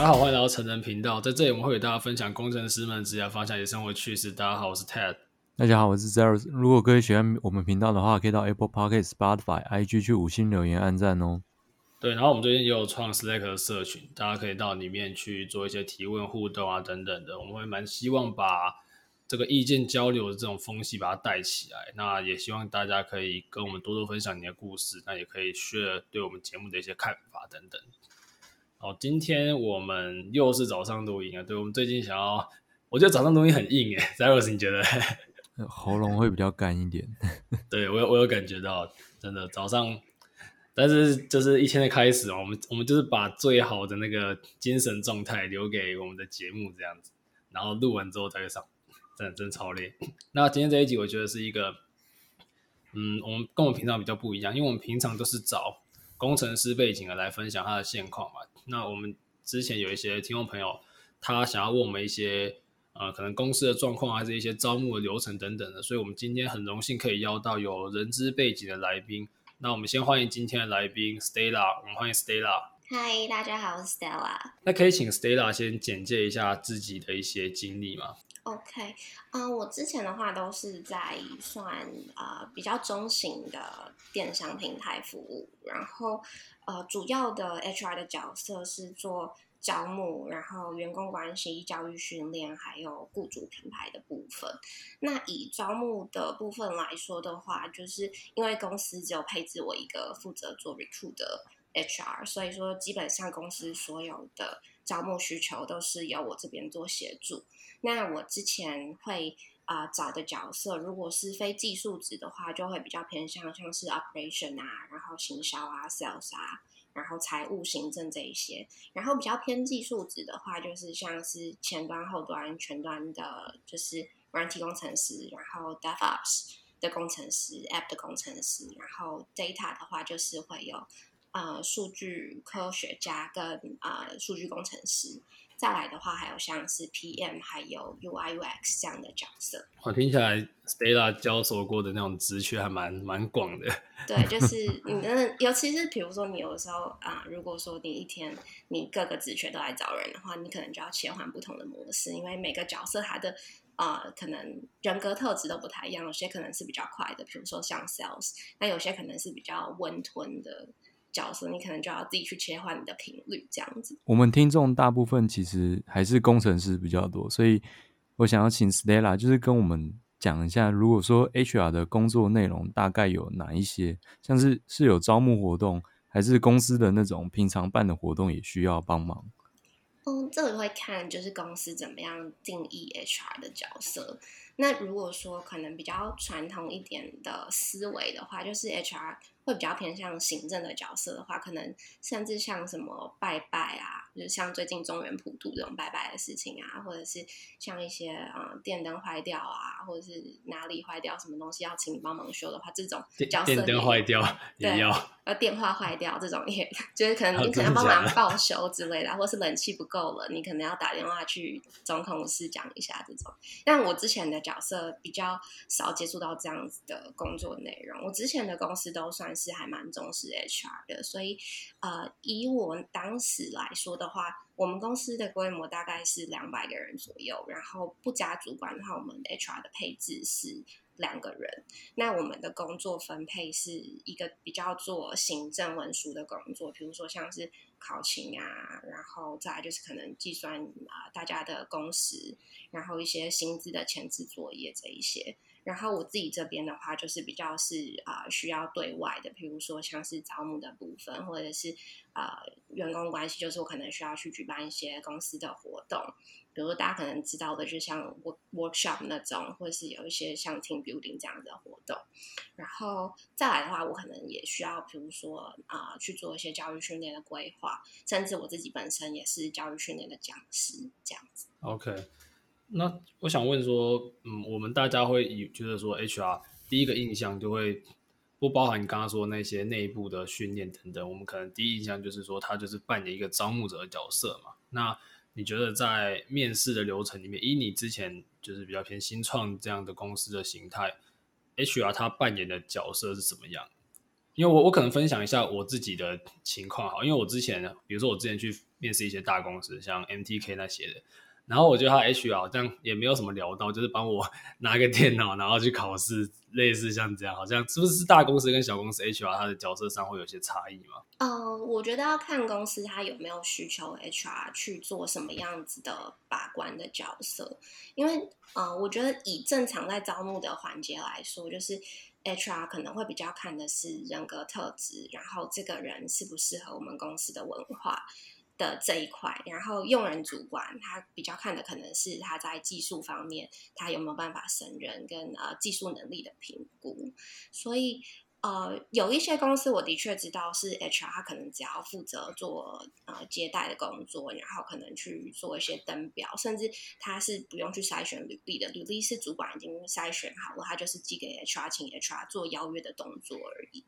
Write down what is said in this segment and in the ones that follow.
大家好，欢迎来到成人频道，在这里我们会给大家分享工程师们职业方向与生活趣事。大家好，我是 Ted。大家好，我是 Zeros。如果各位喜欢我们频道的话，可以到 Apple Podcast、Spotify、IG 去五星留言、按赞哦。对，然后我们最近也有创 Slack 的社群，大家可以到里面去做一些提问、互动啊等等的。我们会蛮希望把这个意见交流的这种风气把它带起来。那也希望大家可以跟我们多多分享你的故事，那也可以 share 对我们节目的一些看法等等。好，今天我们又是早上录音啊。对，我们最近想要，我觉得早上录音很硬诶。z a r o s 你觉得？喉咙会比较干一点。对，我有我有感觉到，真的早上，但是就是一天的开始，我们我们就是把最好的那个精神状态留给我们的节目这样子，然后录完之后再上，真的真的超累。那今天这一集我觉得是一个，嗯，我们跟我们平常比较不一样，因为我们平常都是找工程师背景的来分享他的现况嘛。那我们之前有一些听众朋友，他想要问我们一些呃，可能公司的状况，还是一些招募的流程等等的，所以我们今天很荣幸可以邀到有人资背景的来宾。那我们先欢迎今天的来宾 Stella，我们欢迎 Stella。嗨，大家好，我是 Stella。那可以请 Stella 先简介一下自己的一些经历吗？OK，嗯、我之前的话都是在算呃比较中型的电商平台服务，然后。呃，主要的 HR 的角色是做招募，然后员工关系、教育训练，还有雇主品牌的部分。那以招募的部分来说的话，就是因为公司只有配置我一个负责做 recruit 的 HR，所以说基本上公司所有的招募需求都是由我这边做协助。那我之前会。啊、找的角色如果是非技术职的话，就会比较偏向像是 operation 啊，然后行销啊，sales 啊，然后财务、行政这一些。然后比较偏技术职的话，就是像是前端、后端、全端的，就是软体工程师，然后 DevOps 的工程师，App 的工程师，然后 Data 的话就是会有呃数据科学家跟呃数据工程师。再来的话，还有像是 PM，还有 UI UX 这样的角色。我听起来，Stella 教授过的那种职缺还蛮蛮广的。对，就是你真的，尤其是比如说你有的时候啊、呃，如果说你一天你各个职缺都来找人的话，你可能就要切换不同的模式，因为每个角色它的啊、呃，可能人格特质都不太一样，有些可能是比较快的，比如说像 Sales，那有些可能是比较温吞的。角色，你可能就要自己去切换你的频率，这样子。我们听众大部分其实还是工程师比较多，所以我想要请 Stella 就是跟我们讲一下，如果说 HR 的工作内容大概有哪一些，像是是有招募活动，还是公司的那种平常办的活动也需要帮忙？嗯，这个会看就是公司怎么样定义 HR 的角色。那如果说可能比较传统一点的思维的话，就是 HR。会比较偏向行政的角色的话，可能甚至像什么拜拜啊，就是像最近中原普渡这种拜拜的事情啊，或者是像一些啊、嗯、电灯坏掉啊，或者是哪里坏掉什么东西要请你帮忙修的话，这种角色电灯坏掉也要，呃电话坏掉这种也就是可能你可能帮忙报修之类的，或是冷气不够了，你可能要打电话去总统室讲一下这种。但我之前的角色比较少接触到这样子的工作内容，我之前的公司都算是。还蛮重视 HR 的，所以呃，以我当时来说的话，我们公司的规模大概是两百个人左右，然后不加主管的话，我们 HR 的配置是两个人。那我们的工作分配是一个比较做行政文书的工作，比如说像是考勤啊，然后再就是可能计算啊、大家的工时，然后一些薪资的前置作业这一些。然后我自己这边的话，就是比较是啊、需要对外的，比如说像是招募的部分，或者是啊、呃、员工关系，就是我可能需要去举办一些公司的活动，比如大家可能知道的，就像 work workshop 那种，或者是有一些像 team building 这样的活动。然后再来的话，我可能也需要，比如说啊、去做一些教育训练的规划，甚至我自己本身也是教育训练的讲师，这样子。OK。那我想问说，嗯，我们大家会以觉得说，HR 第一个印象就会不包含你刚刚说那些内部的训练等等，我们可能第一印象就是说，他就是扮演一个招募者的角色嘛。那你觉得在面试的流程里面，以你之前就是比较偏新创这样的公司的形态，HR 他扮演的角色是什么样？因为我我可能分享一下我自己的情况哈，因为我之前比如说我之前去面试一些大公司，像 MTK 那些的。然后我觉得他 HR 好像也没有什么聊到，就是帮我 拿个电脑，然后去考试，类似像这样，好像是不是大公司跟小公司 HR 他的角色上会有些差异吗？呃，我觉得要看公司他有没有需求 HR 去做什么样子的把关的角色，因为呃，我觉得以正常在招募的环节来说，就是 HR 可能会比较看的是人格特质，然后这个人适不适合我们公司的文化。的这一块，然后用人主管他比较看的可能是他在技术方面，他有没有办法胜任跟呃技术能力的评估，所以。呃，有一些公司我的确知道是 HR，他可能只要负责做呃接待的工作，然后可能去做一些登表，甚至他是不用去筛选履历的，履历是主管已经筛选好了，他就是寄给 HR，请 HR 做邀约的动作而已。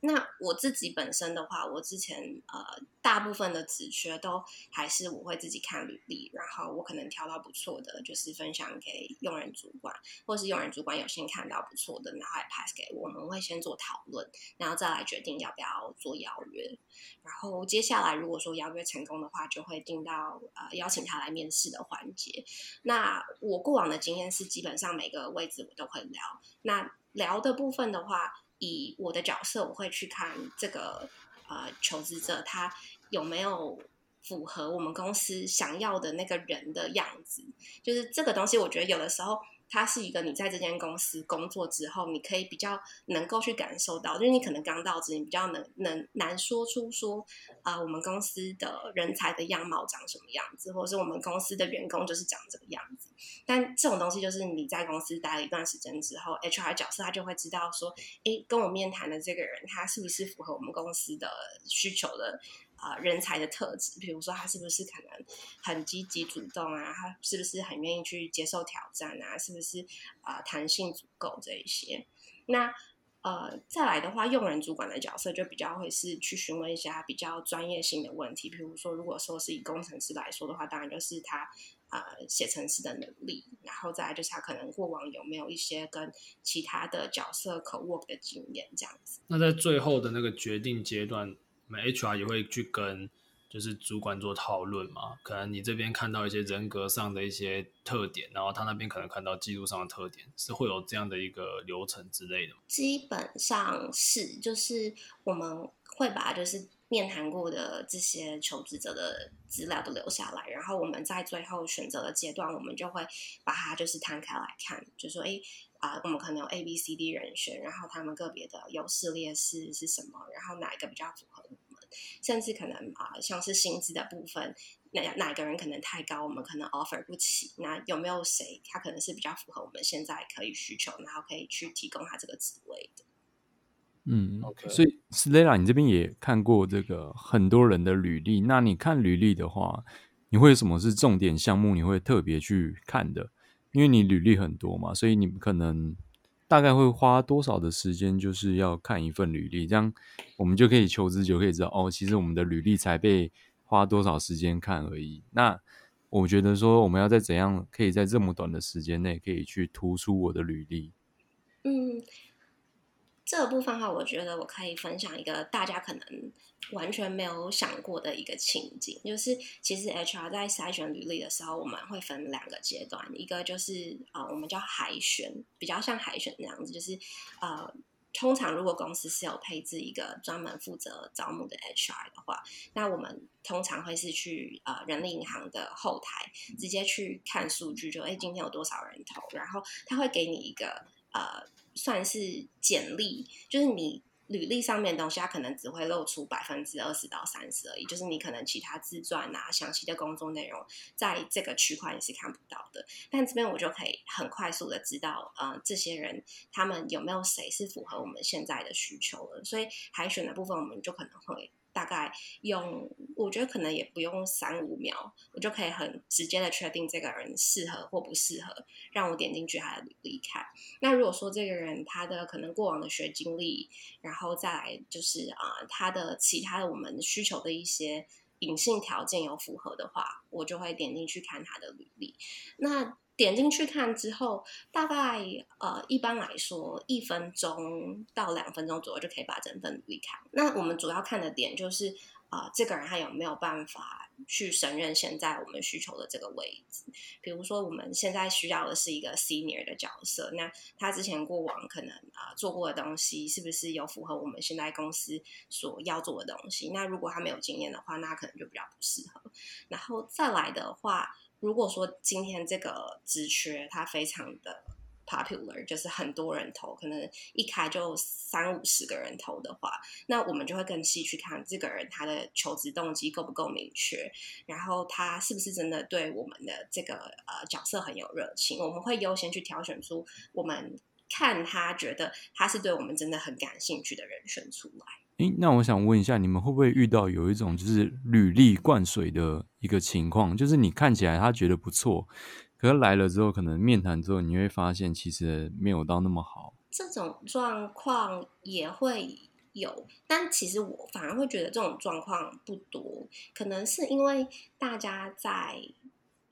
那我自己本身的话，我之前呃大部分的职缺都还是我会自己看履历，然后我可能挑到不错的，就是分享给用人主管，或是用人主管有幸看到不错的，然后还 pass 给我们，我会先做讨。讨论，然后再来决定要不要做邀约。然后接下来，如果说邀约成功的话，就会定到呃邀请他来面试的环节。那我过往的经验是，基本上每个位置我都会聊。那聊的部分的话，以我的角色，我会去看这个呃求职者他有没有符合我们公司想要的那个人的样子。就是这个东西，我觉得有的时候。它是一个你在这间公司工作之后，你可以比较能够去感受到，就是你可能刚到职，你比较能能难说出说啊、我们公司的人才的样貌长什么样子，或者是我们公司的员工就是长这个样子。但这种东西就是你在公司待了一段时间之后，HR 角色他就会知道说，诶，跟我面谈的这个人，他是不是符合我们公司的需求的。啊、人才的特质，比如说他是不是可能很积极主动啊？他是不是很愿意去接受挑战啊？是不是啊，弹、性足够这一些？那呃，再来的话，用人主管的角色就比较会是去询问一下比较专业性的问题，比如说，如果说是以工程师来说的话，当然就是他呃写程式的能力，然后再来就是他可能过往有没有一些跟其他的角色 co-work 的经验这样子。那在最后的那个决定阶段。我们 HR 也会去跟就是主管做讨论嘛，可能你这边看到一些人格上的一些特点，然后他那边可能看到技术上的特点，是会有这样的一个流程之类的？基本上是，就是我们会把就是面谈过的这些求职者的资料都留下来，然后我们在最后选择的阶段，我们就会把它就是摊开来看，就说哎。啊，我们可能有 A、B、C、D 人选，然后他们个别的优势劣势是什么？然后哪一个比较符合我们？甚至可能啊，像是薪资的部分，哪哪个人可能太高，我们可能 offer 不起。那有没有谁他可能是比较符合我们现在可以需求，然后可以去提供他这个职位的？嗯，OK。所以 Stella，你这边也看过这个很多人的履历，那你看履历的话，你会有什么是重点项目？你会特别去看的？因为你履历很多嘛，所以你可能大概会花多少的时间，就是要看一份履历，这样我们就可以求职就可以知道哦，其实我们的履历才被花多少时间看而已。那我觉得说，我们要在怎样可以在这么短的时间内可以去突出我的履历？嗯。这个部分的话，我觉得我可以分享一个大家可能完全没有想过的一个情景，就是其实 HR 在筛选履历的时候，我们会分两个阶段，一个就是呃，我们叫海选，比较像海选那样子，就是呃，通常如果公司是有配置一个专门负责招募的 HR 的话，那我们通常会是去呃人力银行的后台直接去看数据，就哎今天有多少人投，然后他会给你一个呃。算是简历，就是你履历上面的东西，它可能只会露出百分之二十到三十而已。就是你可能其他自传啊、详细的工作内容，在这个区块你是看不到的。但这边我就可以很快速的知道，呃，这些人他们有没有谁是符合我们现在的需求的。所以海选的部分，我们就可能会。大概用，我觉得可能也不用三五秒，我就可以很直接的确定这个人适合或不适合，让我点进去他的履历看。那如果说这个人他的可能过往的学经历，然后再来就是啊、他的其他的我们需求的一些隐性条件有符合的话，我就会点进去看他的履历。那点进去看之后，大概呃，一般来说一分钟到两分钟左右就可以把整份履历看。那我们主要看的点就是啊、呃，这个人他有没有办法去胜任现在我们需求的这个位置？比如说我们现在需要的是一个 senior 的角色，那他之前过往可能啊、做过的东西是不是有符合我们现在公司所要做的东西？那如果他没有经验的话，那可能就比较不适合。然后再来的话。如果说今天这个职缺它非常的 popular，就是很多人投，可能一开就三五十个人投的话，那我们就会更细去看这个人他的求职动机够不够明确，然后他是不是真的对我们的这个呃角色很有热情，我们会优先去挑选出我们看他觉得他是对我们真的很感兴趣的人选出来。诶，那我想问一下，你们会不会遇到有一种就是履历灌水的一个情况？就是你看起来他觉得不错，可是来了之后，可能面谈之后，你会发现其实没有到那么好。这种状况也会有，但其实我反而会觉得这种状况不多，可能是因为大家在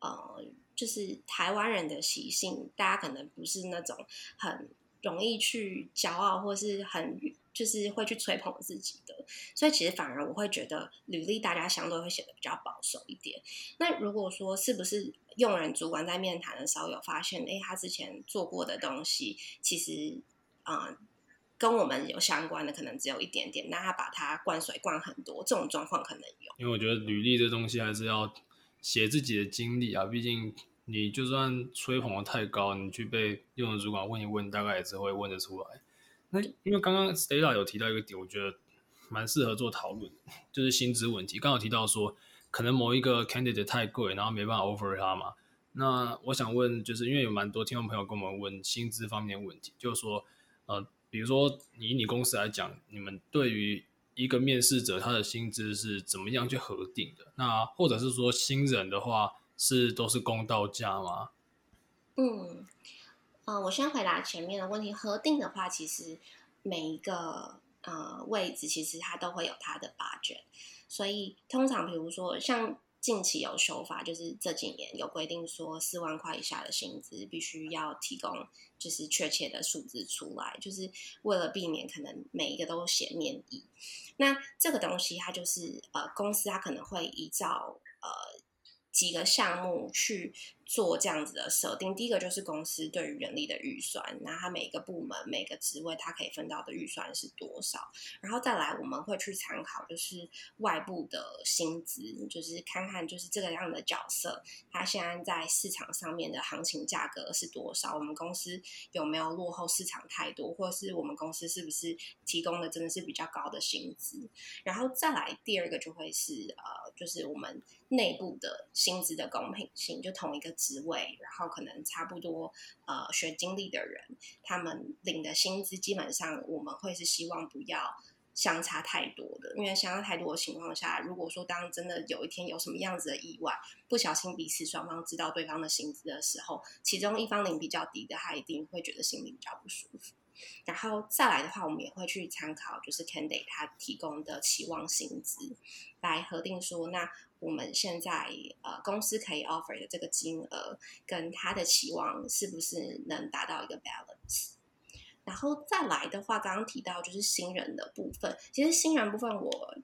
呃，就是台湾人的习性，大家可能不是那种很容易去骄傲，或是很。就是会去吹捧自己的，所以其实反而我会觉得履历大家相对会写得比较保守一点。那如果说是不是用人主管在面谈的时候有发现，哎，他之前做过的东西其实啊、跟我们有相关的，可能只有一点点，那他把它灌水灌很多，这种状况可能有。因为我觉得履历这东西还是要写自己的经历啊，毕竟你就算吹捧的太高，你去被用人主管问一问，大概也是会问得出来。那因为刚刚 Stella 有提到一个点，我觉得蛮适合做讨论，就是薪资问题。刚好提到说，可能某一个 candidate 太贵，然后没办法 offer 他嘛。那我想问，就是因为有蛮多听众朋友跟我们问薪资方面的问题，就是说，呃，比如说以你公司来讲，你们对于一个面试者他的薪资是怎么样去核定的？那或者是说新人的话，是都是公道价吗？嗯。呃，我先回答前面的问题。核定的话，其实每一个呃位置，其实它都会有它的标准。所以通常，比如说像近期有修法，就是这几年有规定说，四万块以下的薪资必须要提供，就是确切的数字出来，就是为了避免可能每一个都写面议。那这个东西，它就是呃公司它可能会依照呃几个项目去。做这样子的设定，第一个就是公司对于人力的预算，那它每个部门每个职位它可以分到的预算是多少，然后再来我们会去参考就是外部的薪资，就是看看就是这个样的角色，它现在在市场上面的行情价格是多少，我们公司有没有落后市场太多，或是我们公司是不是提供的真的是比较高的薪资，然后再来第二个就会是呃，就是我们内部的薪资的公平性，就同一个。职位，然后可能差不多呃学经历的人，他们领的薪资基本上我们会是希望不要相差太多的，因为相差太多的情况下，如果说当真的有一天有什么样子的意外，不小心彼此双方知道对方的薪资的时候，其中一方领比较低的，他一定会觉得心里比较不舒服。然后再来的话，我们也会去参考就是 Candy 他提供的期望薪资来核定说那。我们现在呃公司可以 offer 的这个金额跟他的期望是不是能达到一个 balance？然后再来的话，刚刚提到就是新人的部分，其实新人部分我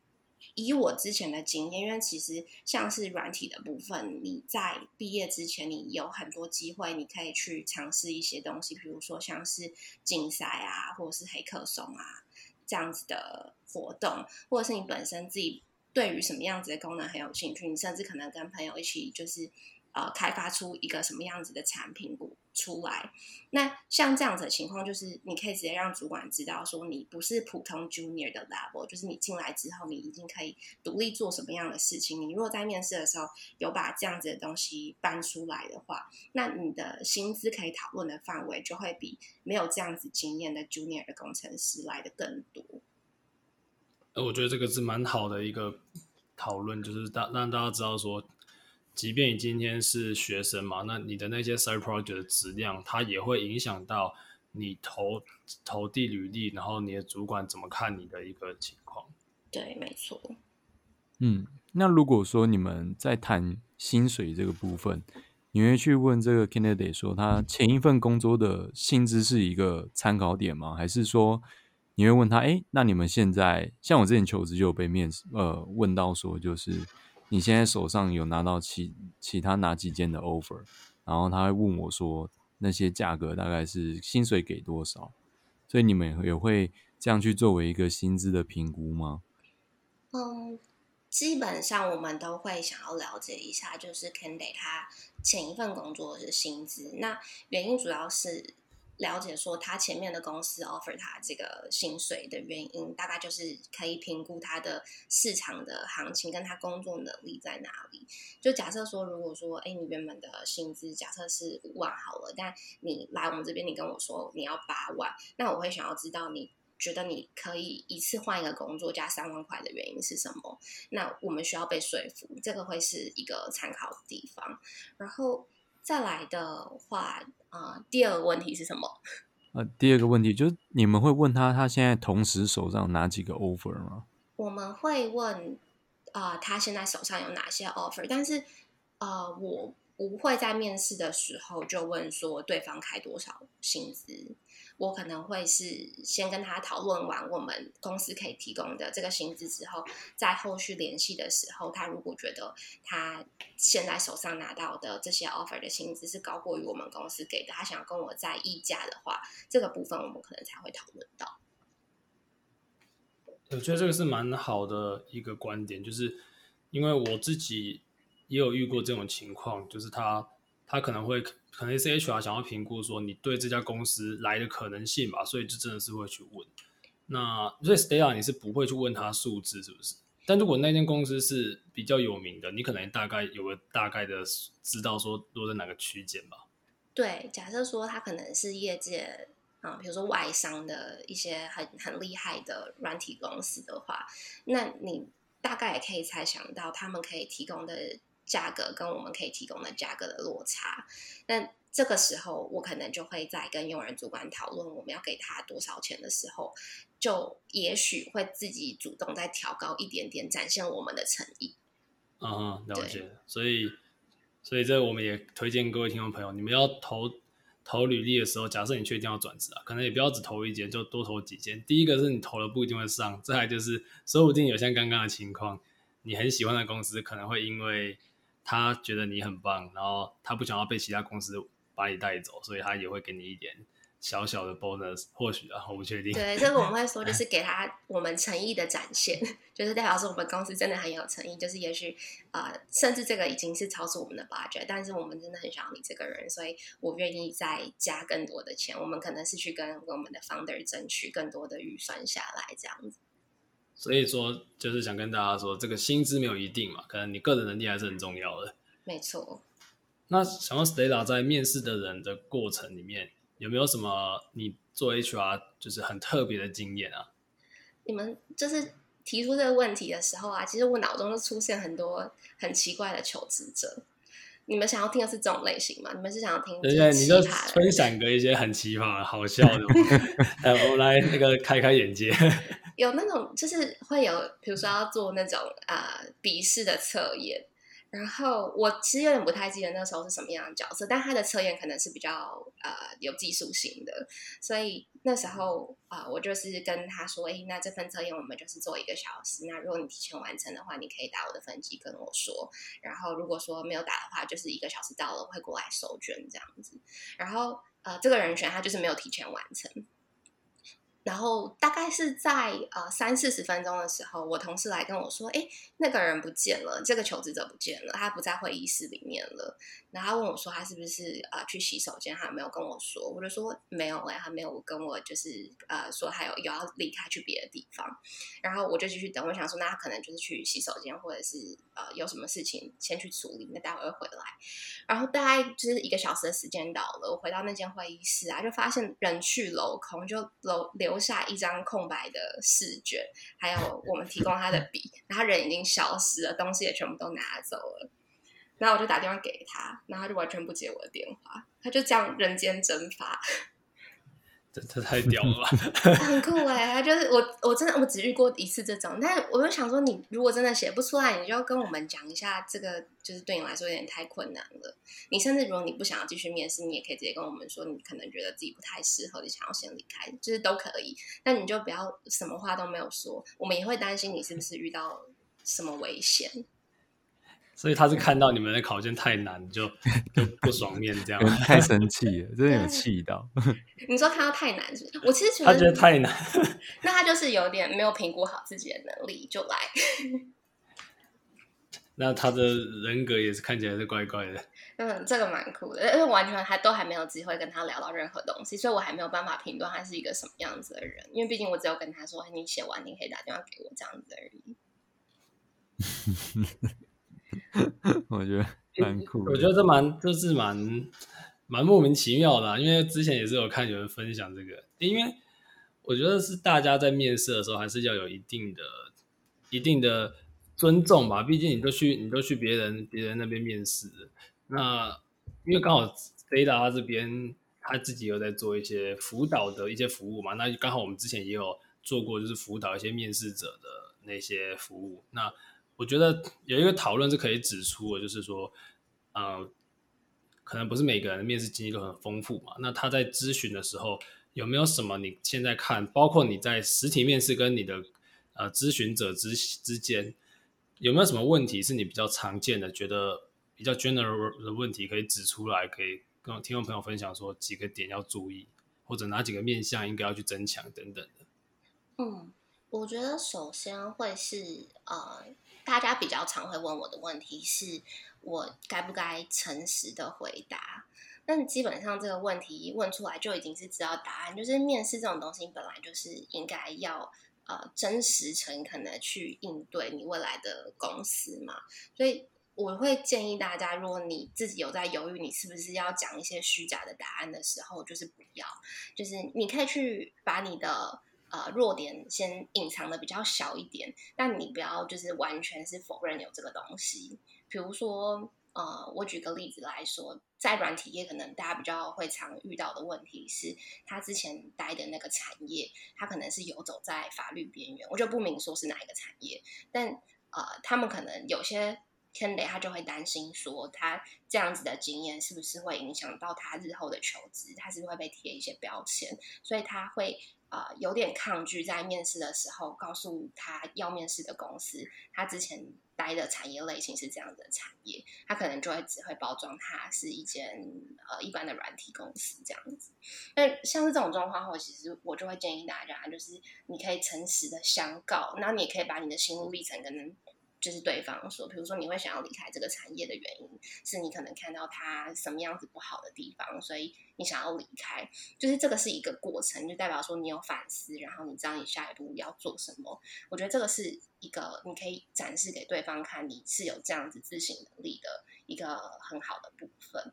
以我之前的经验，因为其实像是软体的部分，你在毕业之前你有很多机会，你可以去尝试一些东西，比如说像是竞赛啊，或者是黑客松啊这样子的活动，或者是你本身自己。对于什么样子的功能很有兴趣，你甚至可能跟朋友一起，就是呃，开发出一个什么样子的产品出来。那像这样子的情况，就是你可以直接让主管知道，说你不是普通 junior 的 level，就是你进来之后，你已经可以独立做什么样的事情。你如果在面试的时候有把这样子的东西搬出来的话，那你的薪资可以讨论的范围就会比没有这样子经验的 junior 的工程师来的更多。我觉得这个是蛮好的一个讨论，就是让让大家知道说，即便你今天是学生嘛，那你的那些 side project 的质量，它也会影响到你投投递履历，然后你的主管怎么看你的一个情况。对，没错。嗯，那如果说你们在谈薪水这个部分，你会去问这个 candidate 说，他前一份工作的薪资是一个参考点吗？还是说你会问他，哎，那你们现在像我之前求职就有被面试，呃，问到说，就是你现在手上有拿到其其他哪几间的 offer？然后他会问我说，那些价格大概是薪水给多少？所以你们也会这样去作为一个薪资的评估吗？嗯。基本上我们都会想要了解一下，就是 candidate 他前一份工作的薪资。那原因主要是了解说他前面的公司 offer 他这个薪水的原因，大概就是可以评估他的市场的行情跟他工作能力在哪里。就假设说，如果说，哎，你原本的薪资假设是五万好了，但你来我们这边，你跟我说你要八万，那我会想要知道你。觉得你可以一次换一个工作加三万块的原因是什么？那我们需要被说服，这个会是一个参考的地方。然后再来的话，啊、呃，第二个问题是什么？呃，第二个问题就是你们会问他，他现在同时手上哪几个 offer 吗？我们会问，啊、呃，他现在手上有哪些 offer？但是，呃，我不会在面试的时候就问说对方开多少薪资。我可能会是先跟他讨论完我们公司可以提供的这个薪资之后，在后续联系的时候，他如果觉得他现在手上拿到的这些 offer 的薪资是高过于我们公司给的，他想要跟我再议价的话，这个部分我们可能才会讨论到。我觉得这个是蛮好的一个观点，就是因为我自己也有遇过这种情况，就是他。他可能会可能是 HR 想要评估说你对这家公司来的可能性吧，所以就真的是会去问。那所以 Stella 你是不会去问他数字是不是？但如果那间公司是比较有名的，你可能大概有个大概的知道说落在哪个区间吧。对，假设说他可能是业界啊，比如说外商的一些很很厉害的软体公司的话，那你大概也可以猜想到他们可以提供的。价格跟我们可以提供的价格的落差，那这个时候我可能就会在跟用人主管讨论我们要给他多少钱的时候，就也许会自己主动再调高一点点，展现我们的诚意。嗯，了解。所以，所以这我们也推荐各位听众朋友，你们要投投履历的时候，假设你确定要转职啊，可能也不要只投一间，就多投几间。第一个是你投了不一定会上，再来就是说不定有像刚刚的情况，你很喜欢的公司可能会因为他觉得你很棒，然后他不想要被其他公司把你带走，所以他也会给你一点小小的 bonus，或许啊，我不确定。对，这个我们会说，就 是给他我们诚意的展现，就是代表说我们公司真的很有诚意，就是也许啊、呃，甚至这个已经是超出我们的 budget，但是我们真的很想要你这个人，所以我愿意再加更多的钱。我们可能是去跟我们的 founder 争取更多的预算下来，这样子。所以说，就是想跟大家说，这个薪资没有一定嘛，可能你个人能力还是很重要的。没错。那想要 Stella 在面试的人的过程里面，有没有什么你做 HR 就是很特别的经验啊？你们就是提出这个问题的时候啊，其实我脑中就出现很多很奇怪的求职者。你们想要听的是这种类型吗？你们是想要听？对对，你就分享个一些很奇葩、好笑的，我来那个开开眼界。有那种就是会有，比如说要做那种啊笔试的测验。然后我其实有点不太记得那时候是什么样的角色，但他的测验可能是比较呃有技术性的，所以那时候啊、我就是跟他说：“哎，那这份测验我们就是做一个小时，那如果你提前完成的话，你可以打我的分机跟我说。然后如果说没有打的话，就是一个小时到了我会过来收卷这样子。然后呃，这个人选他就是没有提前完成。”然后大概是在呃三四十分钟的时候，我同事来跟我说：“哎，那个人不见了，这个求职者不见了，他不在会议室里面了。”然后他问我说：“他是不是呃去洗手间？”他没有跟我说，我就说：“没有哎，他没有跟我就是呃说还有有要离开去别的地方。”然后我就继续等，我想说那他可能就是去洗手间，或者是呃有什么事情先去处理，那待会会回来。然后大概就是一个小时的时间到了，我回到那间会议室啊，就发现人去楼空，就楼。留下一张空白的试卷，还有我们提供他的笔，然后人已经消失了，东西也全部都拿走了。然后我就打电话给他，然后他就完全不接我的电话，他就这样人间蒸发。这这太屌了吧！很酷哎，他就是我我真的我只遇过一次这种，但我就想说，你如果真的写不出来，你就要跟我们讲一下，这个就是对你来说有点太困难了。你甚至如果你不想要继续面试，你也可以直接跟我们说，你可能觉得自己不太适合，你想要先离开，就是都可以。但你就不要什么话都没有说，我们也会担心你是不是遇到什么危险。所以他是看到你们的考卷太难，就 就不爽面这样，太生气了，真的有气到。你说看到太难是不是？我其实觉得他觉得太难，那他就是有点没有评估好自己的能力就来。那他的人格也是看起来是怪怪的。嗯，这个蛮酷的，因为完全还都还没有机会跟他聊到任何东西，所以我还没有办法评断他是一个什么样子的人。因为毕竟我只有跟他说：“你写完你可以打电话给我这样子而已。” 我觉得蛮酷，我觉得这蛮就是蛮蛮莫名其妙的啊，因为之前也是有看有人分享这个，因为我觉得是大家在面试的时候还是要有一定的一定的尊重吧，毕竟你都去你都去别人别人那边面试，那因为刚好他这边他自己有在做一些辅导的一些服务嘛，那刚好我们之前也有做过，就是辅导一些面试者的那些服务，那。我觉得有一个讨论是可以指出的，就是说，呃，可能不是每个人的面试经历都很丰富嘛。那他在咨询的时候，有没有什么你现在看，包括你在实体面试跟你的呃咨询者之之间，有没有什么问题是你比较常见的，觉得比较 general 的问题可以指出来，可以跟听众朋友分享说几个点要注意，或者哪几个面向应该要去增强等等的。嗯，我觉得首先会是呃。大家比较常会问我的问题是，我该不该诚实的回答？但基本上这个问题一问出来就已经是知道答案，就是面试这种东西本来就是应该要呃真实诚恳的去应对你未来的公司嘛。所以我会建议大家，如果你自己有在犹豫，你是不是要讲一些虚假的答案的时候，就是不要，就是你可以去把你的。呃，弱点先隐藏的比较小一点，但你不要就是完全是否认有这个东西。比如说，呃，我举个例子来说，在软体业，可能大家比较会常遇到的问题是，他之前待的那个产业，他可能是游走在法律边缘。我就不明说是哪一个产业，但呃，他们可能有些 candidate 他就会担心说，他这样子的经验是不是会影响到他日后的求职，他是不是会被贴一些标签，所以他会。呃，有点抗拒在面试的时候告诉他要面试的公司，他之前待的产业类型是这样的产业，他可能就会只会包装它是一间呃一般的软体公司这样子。那像是这种状况后，其实我就会建议大家，就是你可以诚实的相告，那你也可以把你的心路历程跟。就是对方说，比如说你会想要离开这个产业的原因，是你可能看到他什么样子不好的地方，所以你想要离开。就是这个是一个过程，就代表说你有反思，然后你知道你下一步要做什么。我觉得这个是一个你可以展示给对方看，你是有这样子自省能力的一个很好的部分。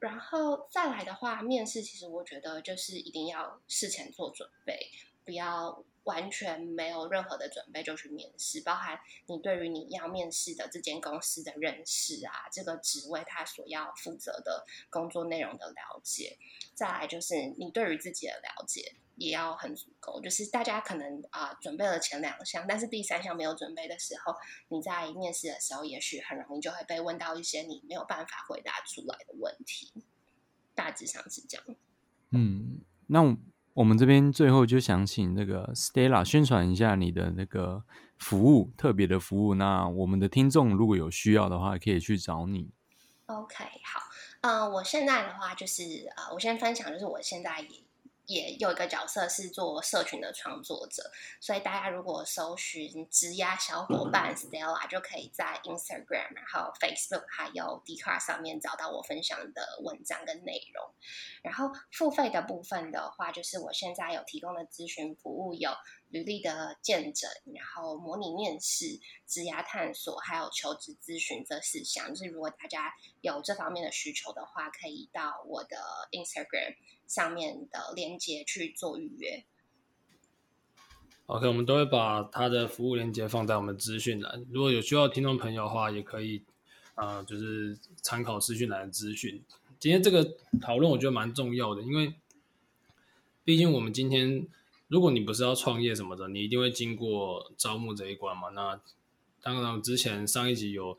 然后再来的话，面试其实我觉得就是一定要事前做准备，不要。完全没有任何的准备就去面试，包含你对于你要面试的这间公司的认识啊，这个职位他所要负责的工作内容的了解，再来就是你对于自己的了解也要很足够。就是大家可能啊、呃、准备了前两项，但是第三项没有准备的时候，你在面试的时候也许很容易就会被问到一些你没有办法回答出来的问题。大致上是这样。嗯，那我。们这边最后就想请那个 Stella 宣传一下你的那个服务，特别的服务。那我们的听众如果有需要的话，可以去找你。OK，好，呃，我现在的话就是呃，我先分享，就是我现在。也有一个角色是做社群的创作者，所以大家如果搜寻“职涯小伙伴 Stella”，就可以在 Instagram、然后 Facebook 还有 Dcard 上面找到我分享的文章跟内容。然后付费的部分的话，就是我现在有提供的咨询服务有履历的见证，然后模拟面试、职涯探索，还有求职咨询这四项。就是如果大家有这方面的需求的话，可以到我的 Instagram。上面的链接去做预约。OK，我们都会把他的服务链接放在我们资讯栏。如果有需要听众朋友的话，也可以啊、就是参考资讯栏的资讯。今天这个讨论我觉得蛮重要的，因为毕竟我们今天如果你不是要创业什么的，你一定会经过招募这一关嘛。那当然，之前上一集有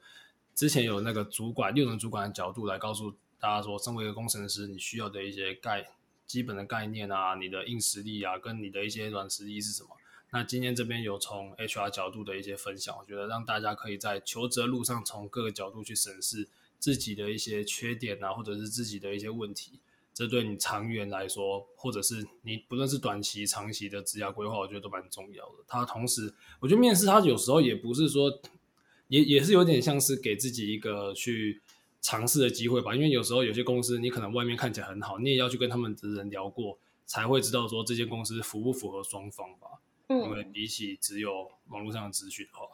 之前有那个主管六人主管的角度来告诉大家说，身为一个工程师，你需要的一些概基本的概念啊，你的硬实力啊，跟你的一些软实力是什么。那今天这边有从 HR 角度的一些分享，我觉得让大家可以在求职路上从各个角度去审视自己的一些缺点啊，或者是自己的一些问题。这对你长远来说，或者是你不论是短期、长期的职业规划，我觉得都蛮重要的。它同时，我觉得面试它有时候也不是说，也也是有点像是给自己一个去尝试的机会吧。因为有时候有些公司，你可能外面看起来很好，你也要去跟他们的人聊过，才会知道说这间公司符不符合双方吧。嗯，因为比起只有网络上的资讯的话，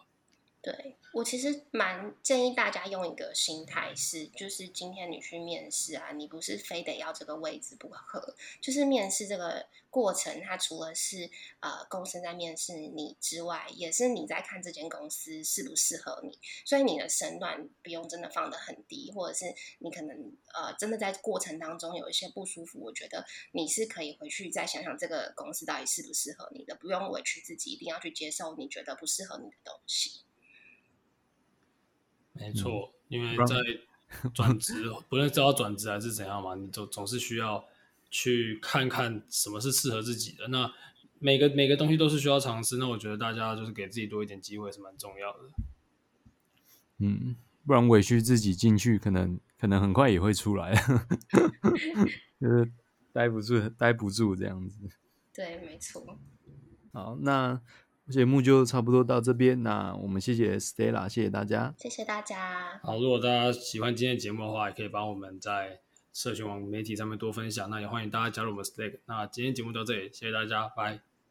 对，我其实蛮建议大家用一个心态是，就是今天你去面试啊，你不是非得要这个位置不可，就是面试这个过程，它除了是呃公司在面试你之外，也是你在看这间公司适不适合你，所以你的身段不用真的放得很低，或者是你可能呃真的在过程当中有一些不舒服，我觉得你是可以回去再想想这个公司到底适不适合你的，不用委屈自己一定要去接受你觉得不适合你的东西。没错，因为在 转职，不论是要转职还是怎样嘛，你总总是需要去看看什么是适合自己的。那每个每个东西都是需要尝试。那我觉得大家就是给自己多一点机会是蛮重要的。嗯，不然委屈自己进去，可能可能很快也会出来 就是待不住，待不住这样子。对，没错。好，那。节目就差不多到这边，那我们谢谢 Stella，谢谢大家，谢谢大家。好，如果大家喜欢今天的节目的话，也可以帮我们在社群网媒体上面多分享。那也欢迎大家加入我们 Stack。那今天节目到这里，谢谢大家，拜。